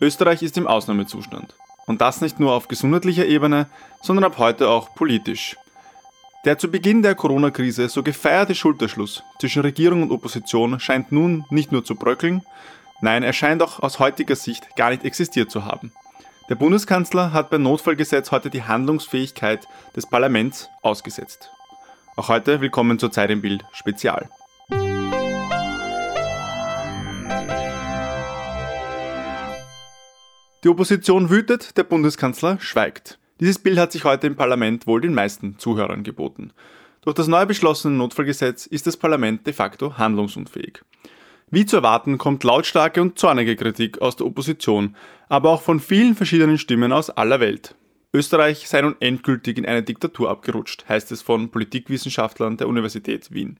Österreich ist im Ausnahmezustand. Und das nicht nur auf gesundheitlicher Ebene, sondern ab heute auch politisch. Der zu Beginn der Corona-Krise so gefeierte Schulterschluss zwischen Regierung und Opposition scheint nun nicht nur zu bröckeln, nein, er scheint auch aus heutiger Sicht gar nicht existiert zu haben. Der Bundeskanzler hat beim Notfallgesetz heute die Handlungsfähigkeit des Parlaments ausgesetzt. Auch heute willkommen zur Zeit im Bild Spezial. Die Opposition wütet, der Bundeskanzler schweigt. Dieses Bild hat sich heute im Parlament wohl den meisten Zuhörern geboten. Durch das neu beschlossene Notfallgesetz ist das Parlament de facto handlungsunfähig. Wie zu erwarten, kommt lautstarke und zornige Kritik aus der Opposition, aber auch von vielen verschiedenen Stimmen aus aller Welt. Österreich sei nun endgültig in eine Diktatur abgerutscht, heißt es von Politikwissenschaftlern der Universität Wien.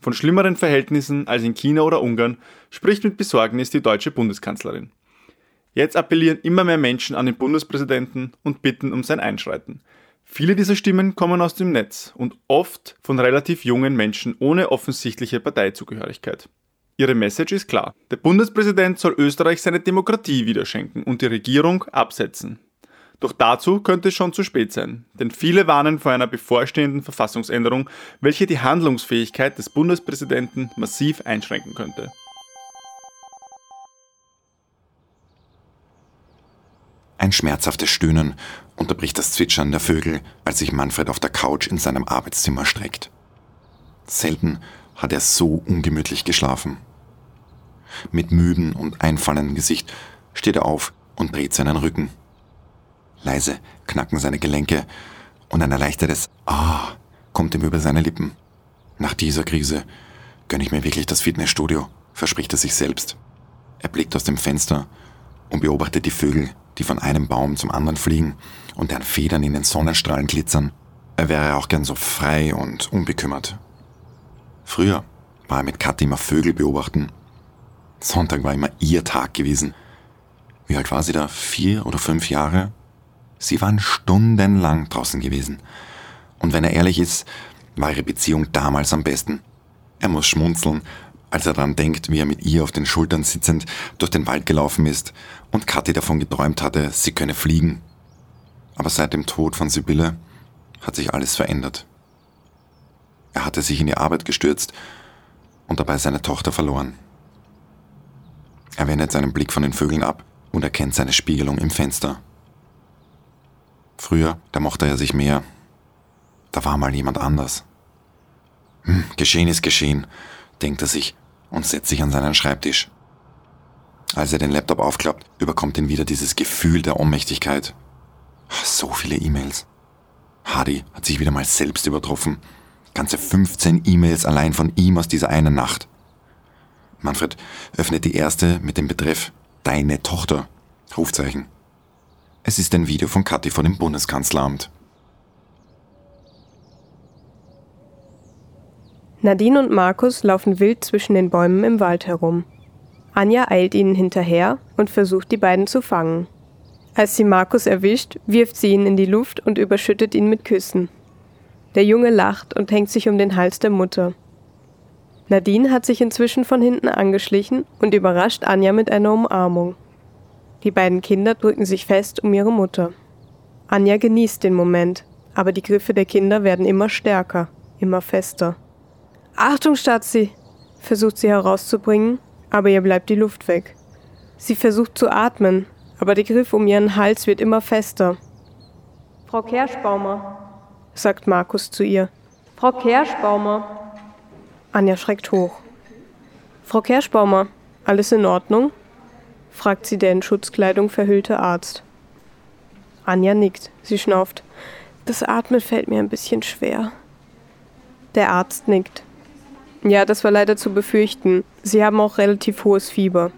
Von schlimmeren Verhältnissen als in China oder Ungarn spricht mit Besorgnis die deutsche Bundeskanzlerin. Jetzt appellieren immer mehr Menschen an den Bundespräsidenten und bitten um sein Einschreiten. Viele dieser Stimmen kommen aus dem Netz und oft von relativ jungen Menschen ohne offensichtliche Parteizugehörigkeit. Ihre Message ist klar. Der Bundespräsident soll Österreich seine Demokratie wiederschenken und die Regierung absetzen. Doch dazu könnte es schon zu spät sein, denn viele warnen vor einer bevorstehenden Verfassungsänderung, welche die Handlungsfähigkeit des Bundespräsidenten massiv einschränken könnte. Ein schmerzhaftes Stöhnen unterbricht das Zwitschern der Vögel, als sich Manfred auf der Couch in seinem Arbeitszimmer streckt. Selten hat er so ungemütlich geschlafen. Mit müden und einfallendem Gesicht steht er auf und dreht seinen Rücken. Leise knacken seine Gelenke und ein erleichtertes Ah kommt ihm über seine Lippen. Nach dieser Krise gönne ich mir wirklich das Fitnessstudio, verspricht er sich selbst. Er blickt aus dem Fenster und beobachtet die Vögel, die von einem Baum zum anderen fliegen und deren Federn in den Sonnenstrahlen glitzern. Er wäre auch gern so frei und unbekümmert. Früher war er mit Kathi immer Vögel beobachten. Sonntag war immer ihr Tag gewesen. Wie alt war sie da? Vier oder fünf Jahre? Sie waren stundenlang draußen gewesen. Und wenn er ehrlich ist, war ihre Beziehung damals am besten. Er muss schmunzeln, als er daran denkt, wie er mit ihr auf den Schultern sitzend durch den Wald gelaufen ist und Kathi davon geträumt hatte, sie könne fliegen. Aber seit dem Tod von Sibylle hat sich alles verändert. Er hatte sich in die Arbeit gestürzt und dabei seine Tochter verloren. Er wendet seinen Blick von den Vögeln ab und erkennt seine Spiegelung im Fenster. Früher, da mochte er sich mehr. Da war mal jemand anders. Hm, geschehen ist geschehen, denkt er sich und setzt sich an seinen Schreibtisch. Als er den Laptop aufklappt, überkommt ihn wieder dieses Gefühl der Ohnmächtigkeit. So viele E-Mails. Hardy hat sich wieder mal selbst übertroffen. Ganze 15 E-Mails allein von ihm aus dieser einen Nacht. Manfred öffnet die erste mit dem Betreff Deine Tochter. Rufzeichen. Es ist ein Video von Kathi vor dem Bundeskanzleramt. Nadine und Markus laufen wild zwischen den Bäumen im Wald herum. Anja eilt ihnen hinterher und versucht, die beiden zu fangen. Als sie Markus erwischt, wirft sie ihn in die Luft und überschüttet ihn mit Küssen. Der Junge lacht und hängt sich um den Hals der Mutter. Nadine hat sich inzwischen von hinten angeschlichen und überrascht Anja mit einer Umarmung. Die beiden Kinder drücken sich fest um ihre Mutter. Anja genießt den Moment, aber die Griffe der Kinder werden immer stärker, immer fester. Achtung, Stazzi! versucht sie herauszubringen, aber ihr bleibt die Luft weg. Sie versucht zu atmen, aber der Griff um ihren Hals wird immer fester. Frau Kerschbaumer, sagt Markus zu ihr. Frau Kerschbaumer. Anja schreckt hoch. Frau Kerschbaumer, alles in Ordnung? fragt sie der in Schutzkleidung verhüllte Arzt. Anja nickt. Sie schnauft. Das Atmen fällt mir ein bisschen schwer. Der Arzt nickt. Ja, das war leider zu befürchten. Sie haben auch relativ hohes Fieber.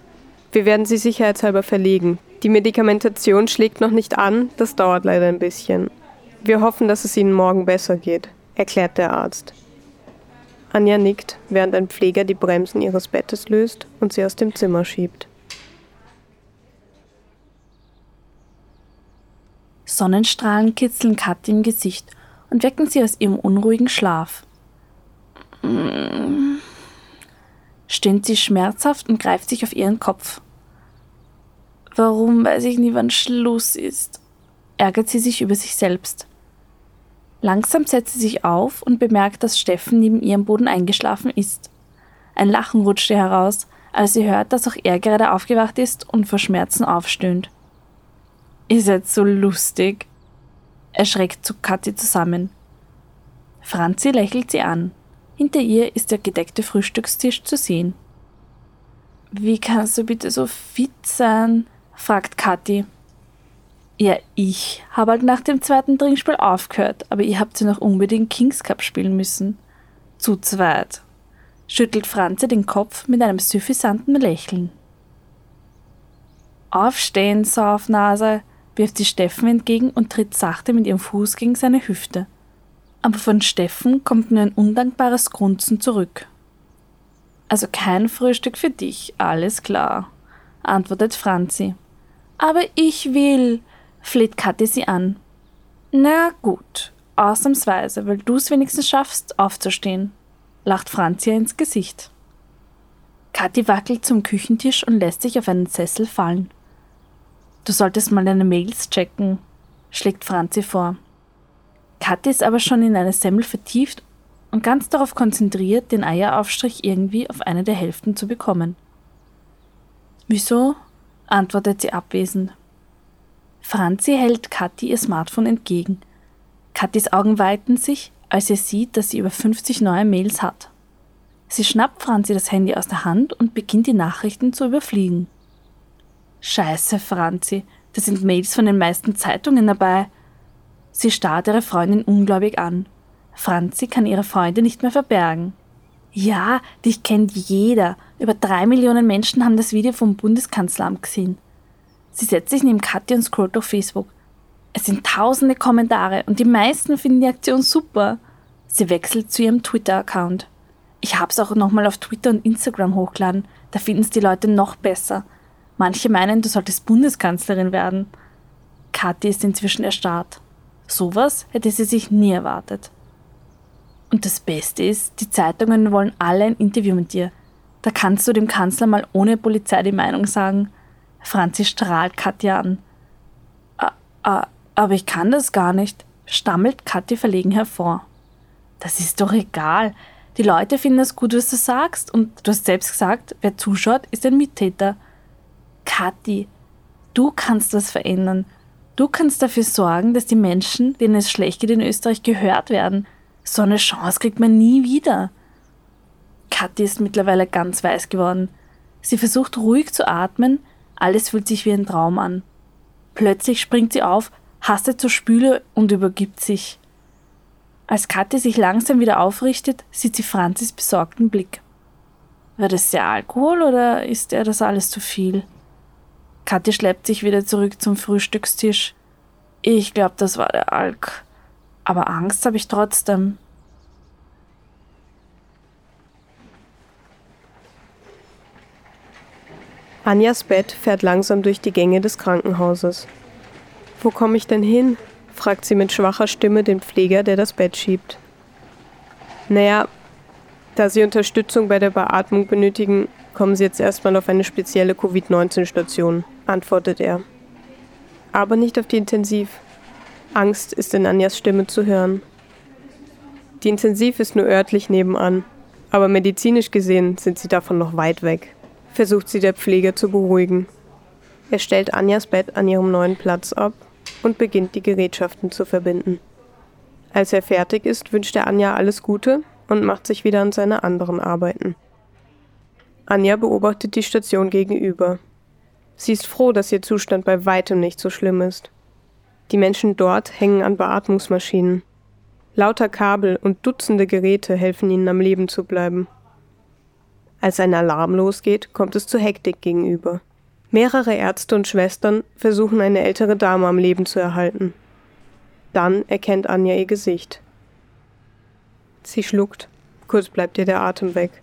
Wir werden Sie sicherheitshalber verlegen. Die Medikamentation schlägt noch nicht an, das dauert leider ein bisschen. Wir hoffen, dass es Ihnen morgen besser geht, erklärt der Arzt. Anja nickt, während ein Pfleger die Bremsen ihres Bettes löst und sie aus dem Zimmer schiebt. Sonnenstrahlen kitzeln Kathi im Gesicht und wecken sie aus ihrem unruhigen Schlaf. Stöhnt sie schmerzhaft und greift sich auf ihren Kopf. Warum weiß ich nie, wann Schluss ist? ärgert sie sich über sich selbst. Langsam setzt sie sich auf und bemerkt, dass Steffen neben ihrem Boden eingeschlafen ist. Ein Lachen rutscht ihr heraus, als sie hört, dass auch er gerade aufgewacht ist und vor Schmerzen aufstöhnt. Ihr seid so lustig. Er schreckt zu Kathi zusammen. Franzi lächelt sie an. Hinter ihr ist der gedeckte Frühstückstisch zu sehen. Wie kannst du bitte so fit sein? fragt Kathi. Ja, ich habe halt nach dem zweiten Trinkspiel aufgehört, aber ihr habt ja noch unbedingt Kings Cup spielen müssen. Zu zweit. Schüttelt Franzi den Kopf mit einem suffisanten Lächeln. Aufstehen, Saufnase, wirft sie Steffen entgegen und tritt sachte mit ihrem Fuß gegen seine Hüfte. Aber von Steffen kommt nur ein undankbares Grunzen zurück. Also kein Frühstück für dich, alles klar, antwortet Franzi. Aber ich will, fleht Kathi sie an. Na gut, ausnahmsweise, weil du es wenigstens schaffst, aufzustehen, lacht Franzi ins Gesicht. Kathi wackelt zum Küchentisch und lässt sich auf einen Sessel fallen. Du solltest mal deine Mails checken, schlägt Franzi vor. Kathi ist aber schon in eine Semmel vertieft und ganz darauf konzentriert, den Eieraufstrich irgendwie auf eine der Hälften zu bekommen. Wieso? antwortet sie abwesend. Franzi hält Kathi ihr Smartphone entgegen. Kathis Augen weiten sich, als sie sieht, dass sie über 50 neue Mails hat. Sie schnappt Franzi das Handy aus der Hand und beginnt die Nachrichten zu überfliegen. Scheiße, Franzi, da sind Mails von den meisten Zeitungen dabei. Sie starrt ihre Freundin ungläubig an. Franzi kann ihre Freunde nicht mehr verbergen. Ja, dich kennt jeder. Über drei Millionen Menschen haben das Video vom Bundeskanzleramt gesehen. Sie setzt sich neben Katja und scrollt auf Facebook. Es sind tausende Kommentare und die meisten finden die Aktion super. Sie wechselt zu ihrem Twitter-Account. Ich hab's auch nochmal auf Twitter und Instagram hochgeladen. Da finden es die Leute noch besser. Manche meinen, du solltest Bundeskanzlerin werden. Kathi ist inzwischen erstarrt. Sowas hätte sie sich nie erwartet. Und das Beste ist, die Zeitungen wollen alle ein Interview mit dir. Da kannst du dem Kanzler mal ohne Polizei die Meinung sagen. Franzi strahlt Katja an. Aber ich kann das gar nicht, stammelt Katja verlegen hervor. Das ist doch egal. Die Leute finden es gut, was du sagst. Und du hast selbst gesagt, wer zuschaut, ist ein Mittäter. Kathi, du kannst das verändern. Du kannst dafür sorgen, dass die Menschen, denen es schlecht geht in Österreich, gehört werden. So eine Chance kriegt man nie wieder. Kathi ist mittlerweile ganz weiß geworden. Sie versucht ruhig zu atmen, alles fühlt sich wie ein Traum an. Plötzlich springt sie auf, hastet zur Spüle und übergibt sich. Als Kathi sich langsam wieder aufrichtet, sieht sie Franzis besorgten Blick. War das der Alkohol oder ist er das alles zu viel? Kathi schleppt sich wieder zurück zum Frühstückstisch. Ich glaube, das war der Alk. Aber Angst habe ich trotzdem. Anjas Bett fährt langsam durch die Gänge des Krankenhauses. Wo komme ich denn hin? fragt sie mit schwacher Stimme den Pfleger, der das Bett schiebt. Naja, da Sie Unterstützung bei der Beatmung benötigen, kommen Sie jetzt erstmal auf eine spezielle Covid-19-Station, antwortet er. Aber nicht auf die Intensiv. Angst ist in Anjas Stimme zu hören. Die Intensiv ist nur örtlich nebenan, aber medizinisch gesehen sind sie davon noch weit weg versucht sie der Pfleger zu beruhigen. Er stellt Anjas Bett an ihrem neuen Platz ab und beginnt die Gerätschaften zu verbinden. Als er fertig ist, wünscht er Anja alles Gute und macht sich wieder an seine anderen Arbeiten. Anja beobachtet die Station gegenüber. Sie ist froh, dass ihr Zustand bei weitem nicht so schlimm ist. Die Menschen dort hängen an Beatmungsmaschinen. Lauter Kabel und Dutzende Geräte helfen ihnen am Leben zu bleiben. Als ein Alarm losgeht, kommt es zu Hektik gegenüber. Mehrere Ärzte und Schwestern versuchen eine ältere Dame am Leben zu erhalten. Dann erkennt Anja ihr Gesicht. Sie schluckt, kurz bleibt ihr der Atem weg.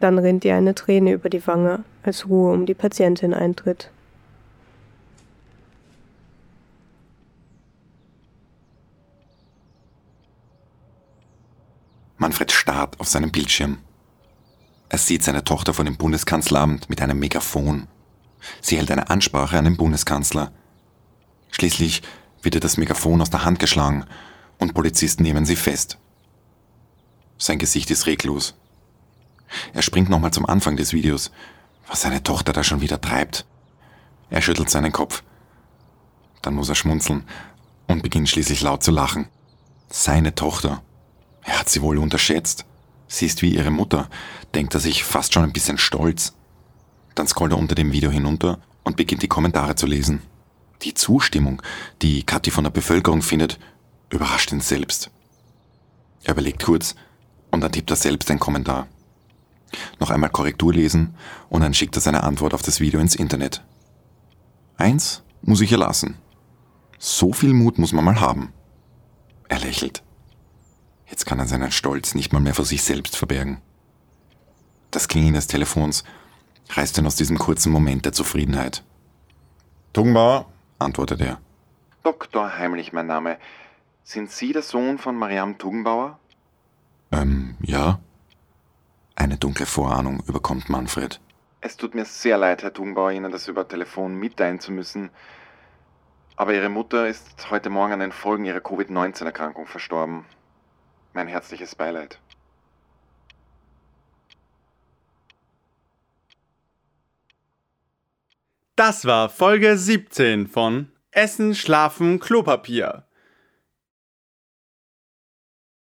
Dann rinnt ihr eine Träne über die Wange, als Ruhe um die Patientin eintritt. Manfred starrt auf seinem Bildschirm. Er sieht seine Tochter vor dem Bundeskanzleramt mit einem Megafon. Sie hält eine Ansprache an den Bundeskanzler. Schließlich wird ihr das Megafon aus der Hand geschlagen und Polizisten nehmen sie fest. Sein Gesicht ist reglos. Er springt nochmal zum Anfang des Videos, was seine Tochter da schon wieder treibt. Er schüttelt seinen Kopf. Dann muss er schmunzeln und beginnt schließlich laut zu lachen. Seine Tochter. Er hat sie wohl unterschätzt. Sie ist wie ihre Mutter, denkt er sich fast schon ein bisschen stolz. Dann scrollt er unter dem Video hinunter und beginnt die Kommentare zu lesen. Die Zustimmung, die Kathi von der Bevölkerung findet, überrascht ihn selbst. Er überlegt kurz und dann tippt er selbst einen Kommentar. Noch einmal Korrektur lesen und dann schickt er seine Antwort auf das Video ins Internet. Eins muss ich erlassen. So viel Mut muss man mal haben. Er lächelt. Jetzt kann er seinen Stolz nicht mal mehr vor sich selbst verbergen. Das Klingeln des Telefons reißt ihn aus diesem kurzen Moment der Zufriedenheit. Tungbauer, antwortet er. Dr. Heimlich mein Name. Sind Sie der Sohn von Mariam Tugenbauer? Ähm, ja. Eine dunkle Vorahnung überkommt Manfred. Es tut mir sehr leid, Herr Tugenbauer, Ihnen das über Telefon mitteilen zu müssen. Aber Ihre Mutter ist heute Morgen an den Folgen ihrer Covid-19-Erkrankung verstorben. Mein herzliches Beileid. Das war Folge 17 von Essen, Schlafen, Klopapier.